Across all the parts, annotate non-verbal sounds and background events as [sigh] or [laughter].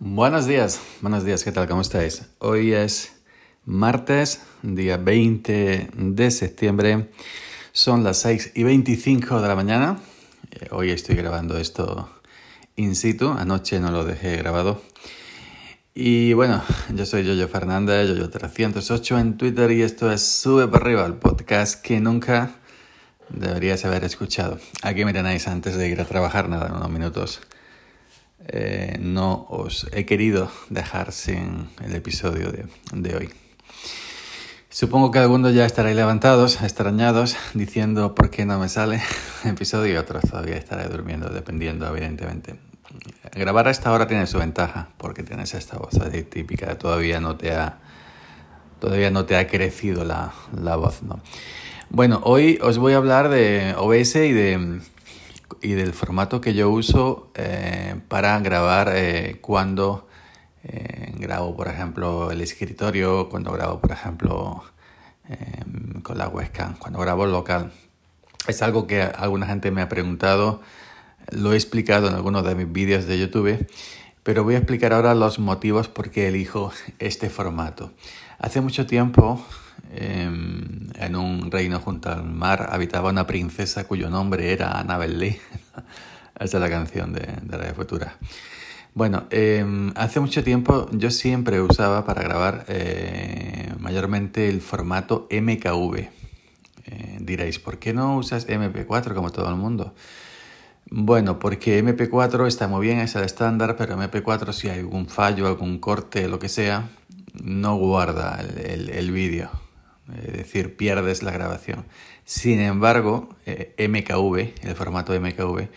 Buenos días, buenos días, ¿qué tal? ¿Cómo estáis? Hoy es martes, día 20 de septiembre, son las 6 y 25 de la mañana. Eh, hoy estoy grabando esto in situ, anoche no lo dejé grabado. Y bueno, yo soy Yoyo Fernández, Yoyo308 en Twitter y esto es Sube para arriba, el podcast que nunca deberías haber escuchado. Aquí me tenéis antes de ir a trabajar, nada, unos minutos eh, no os he querido dejar sin el episodio de, hoy. Supongo que algunos ya estaréis levantados, extrañados, diciendo por qué no me sale [laughs] el episodio y otros todavía estaré durmiendo, dependiendo, evidentemente. Grabar a esta hora tiene su ventaja, porque tienes esta voz típica, todavía no te ha, todavía no te ha crecido la, la voz. ¿no? Bueno, hoy os voy a hablar de OBS y de y del formato que yo uso eh, para grabar eh, cuando eh, grabo, por ejemplo, el escritorio, cuando grabo, por ejemplo, con la webcam, cuando grabo local. Es algo que alguna gente me ha preguntado, lo he explicado en algunos de mis vídeos de YouTube, pero voy a explicar ahora los motivos por qué elijo este formato. Hace mucho tiempo Em, en un reino junto al mar habitaba una princesa cuyo nombre era Annabel Lee. [laughs] Esa es la canción de, de la Futura. Bueno, em, hace mucho tiempo yo siempre usaba para grabar eh, mayormente el formato MKV. Eh, diréis, ¿por qué no usas MP4 como todo el mundo? Bueno, porque MP4 está muy bien, es el estándar, pero MP4 si hay algún fallo, algún corte, lo que sea, no guarda el, el vídeo es decir, pierdes la grabación. Sin embargo, eh, MKV, el formato MKV,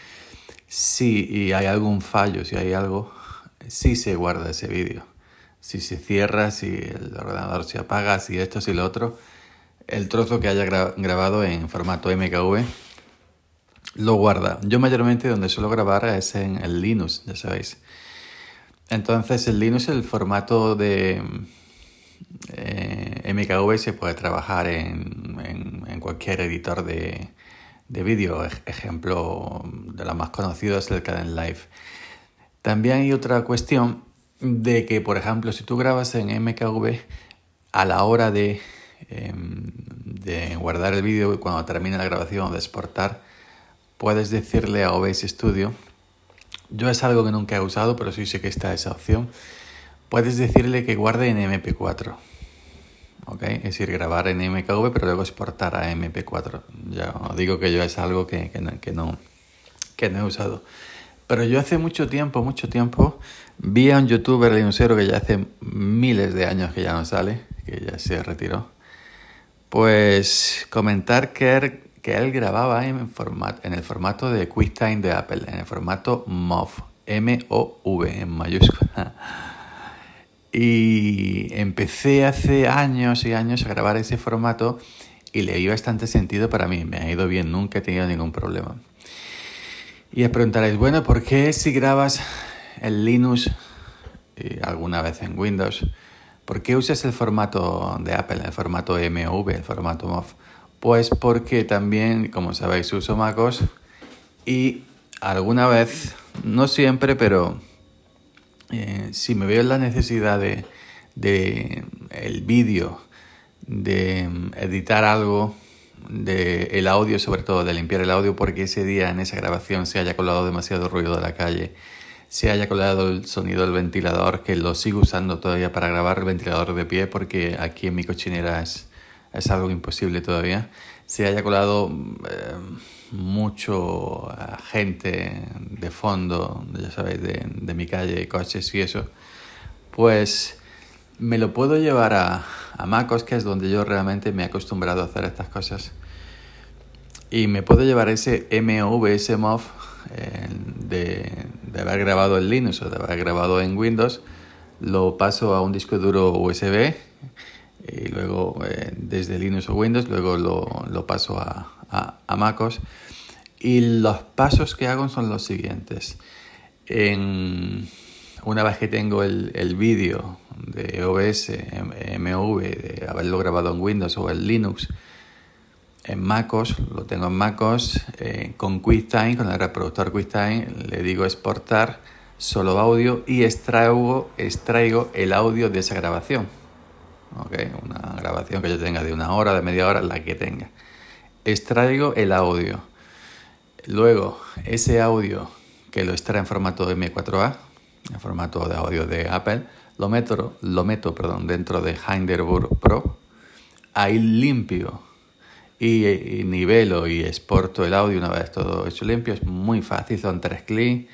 si hay algún fallo, si hay algo, sí se guarda ese vídeo. Si se cierra, si el ordenador se apaga, si esto, si lo otro, el trozo que haya grabado en formato MKV lo guarda. Yo mayormente donde suelo grabar es en el Linux, ya sabéis. Entonces el Linux el formato de eh, MKV se puede trabajar en, cualquier editor de, de vídeo. Ejemplo de los más conocidos es el Caden Live. También hay otra cuestión de que, por ejemplo, si tú grabas en MKV, a la hora de, em, de guardar el vídeo, cuando termine la grabación o de exportar, puedes decirle a OBS Studio, yo es algo que nunca he usado, pero sí sé que está esa opción, puedes decirle que guarde en MP4. Es decir, grabar en MKV pero luego exportar a MP4. Ya os digo que yo es algo que, no, que, no, que no he usado. Pero yo hace mucho tiempo, mucho tiempo, vi a un youtuber linuxero que ya hace miles de años que ya no sale, que ya se retiró, pues comentar que él, que él grababa en, formato, en el formato de QuickTime de Apple, en el formato MOV, M-O-V en mayúscula. Y empecé hace años y años a grabar ese formato y le dio bastante sentido para mí. Me ha ido bien, nunca he tenido ningún problema. Y os preguntaréis, bueno, ¿por qué si grabas en Linux y alguna vez en Windows, ¿por qué usas el formato de Apple, el formato MOV, el formato MOV? Pues porque también, como sabéis, uso MacOS y alguna vez, no siempre, pero eh, si me veo en la necesidad de, de el vídeo, de mm, editar algo, de el audio, sobre todo de limpiar el audio, porque ese día en esa grabación se haya colado demasiado ruido de la calle, se haya colado el sonido del ventilador, que lo sigo usando todavía para grabar el ventilador de pie, porque aquí en mi cochinera es, es algo imposible todavía, se haya colado... Eh, mucho gente de fondo, ya sabéis, de, mi calle, coches y eso, pues me lo puedo llevar a, a MacOS, que es donde yo realmente me he acostumbrado a hacer estas cosas. Y me puedo llevar ese MOV, ese MOV de, haber grabado en Linux o de haber grabado en Windows, lo paso a un disco duro USB y luego eh, desde Linux o Windows, luego lo, lo paso a, a, MacOS. Y los pasos que hago son los siguientes. En, una vez que tengo el, el vídeo de OBS, MV, de haberlo grabado en Windows o en Linux, en MacOS, lo tengo en MacOS, eh, con QuickTime, con el reproductor QuickTime, le digo exportar, solo audio y extraigo, extraigo el audio de esa grabación. ¿Okay? Una grabación que yo tenga de una hora, de media hora, la que tenga. Extraigo el audio. Luego, ese audio que lo extrae en formato M4A, en formato de audio de Apple, lo meto, lo meto perdón, dentro de Hinderburg Pro. Ahí limpio y, nivelo y exporto el audio una vez todo hecho limpio. Es muy fácil, son tres clics.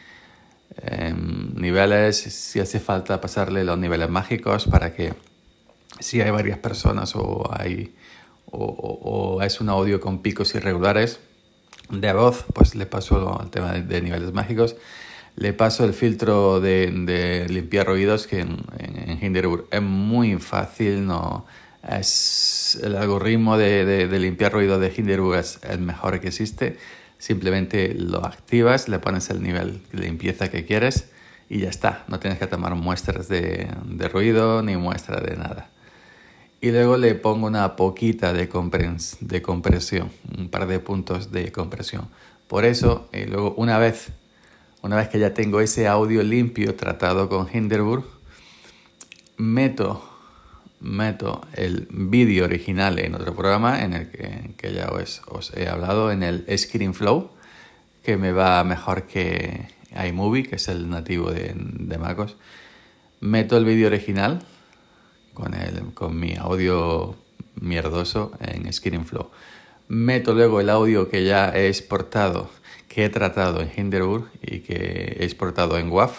Em, niveles, si hace falta pasarle los niveles mágicos para que si hay varias personas o hay o, es un audio con picos irregulares de voz, pues le paso al tema de, niveles mágicos. Le paso el filtro de, limpiar ruidos que en, en, Hinderburg es muy fácil, no es el algoritmo de, limpiar ruido de Hinderburg es el mejor que existe. Simplemente lo activas, le pones el nivel de limpieza que quieres y ya está. No tienes que tomar muestras de, ruido ni muestra de nada. Y luego le pongo una poquita de, de compresión, un par de puntos de compresión. Por eso, y luego una vez, una vez que ya tengo ese audio limpio tratado con Hinderburg, meto meto el vídeo original en otro programa en el que, ya os, os, he hablado, en el ScreenFlow, que me va mejor que iMovie, que es el nativo de, de MacOS. Meto el vídeo original con, el, con mi audio mierdoso en ScreenFlow. Meto luego el audio que ya he exportado, que he tratado en Hinderburg y que he exportado en WAV,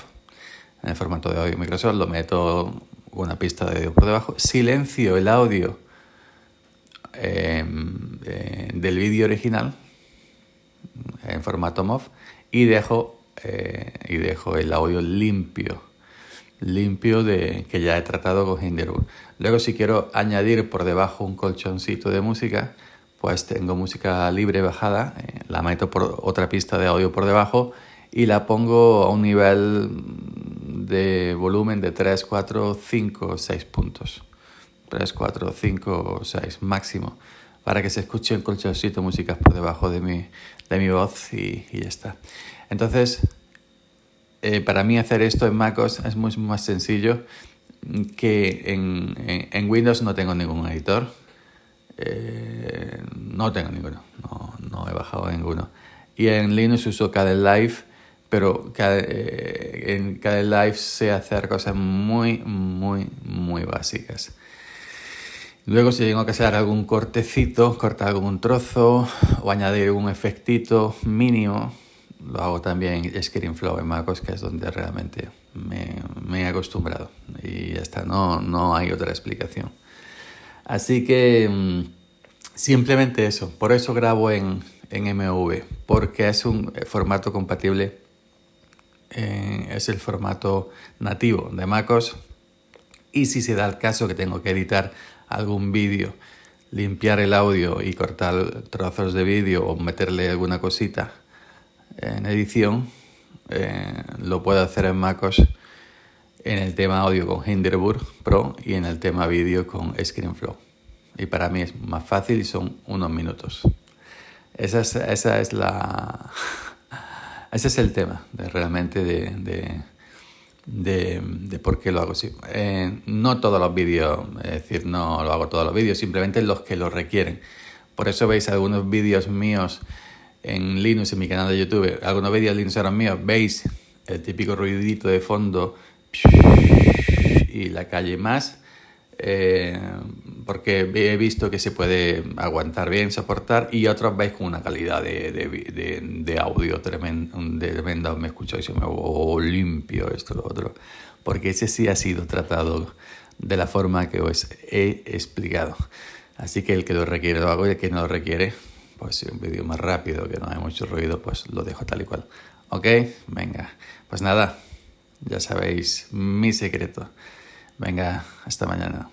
en el formato de audio Microsoft, lo meto una pista de audio por debajo, silencio el audio em, del vídeo original en formato MOV y dejo, eh, y dejo el audio limpio, limpio de, que ya he tratado con Hinderburg. Luego si quiero añadir por debajo un colchoncito de música, pues tengo música libre bajada, eh, la meto por otra pista de audio por debajo y la pongo a un nivel de volumen de 3, 4, 5, 6 puntos. 3, 4, 5, 6 máximo. Para que se escuche un colchoncito músicas por debajo de mi, de mi voz y, y ya está. Entonces, eh, para mí hacer esto en MacOS es mucho más sencillo que en, Windows no tengo ningún editor. Eh, no tengo ninguno, no, no he bajado ninguno. Y en Linux uso Kdenlive Live pero cada, eh, en cada live sé hacer cosas muy, muy, muy básicas. Luego si tengo que hacer algún cortecito, cortar algún trozo o añadir un efectito mínimo, lo hago también en ScreenFlow en MacOS, que es donde realmente me, me, he acostumbrado. Y ya está, no, no hay otra explicación. Así que mm, simplemente eso, por eso grabo en, en MV, porque es un formato compatible eh, es el formato nativo de MacOS. Y si se da el caso que tengo que editar algún vídeo, limpiar el audio y cortar trozos de vídeo o meterle alguna cosita en edición, eh, lo puedo hacer en MacOS en el tema audio con Hinderburg Pro y en el tema vídeo con ScreenFlow. Y para mí es más fácil y son unos minutos. Esa esa es la, [laughs] ese es el tema de, realmente de, de, de, por qué lo hago así. Eh, no todos los vídeos, es decir, no lo hago todos los vídeos, simplemente los que lo requieren. Por eso veis algunos vídeos míos en Linux, en mi canal de YouTube, algunos vídeos Linux eran míos, veis el típico ruidito de fondo y la calle más eh, porque he visto que se puede aguantar bien, soportar, y otros veis con una calidad de, de, de, audio tremenda, me escucháis me oh, limpio esto, lo otro, porque ese sí ha sido tratado de la forma que os he explicado. Así que el que lo requiere lo hago y el que no lo requiere, pues si un vídeo más rápido, que no hay mucho ruido, pues lo dejo tal y cual. ¿Ok? Venga, pues nada, ya sabéis mi secreto. Venga, hasta mañana.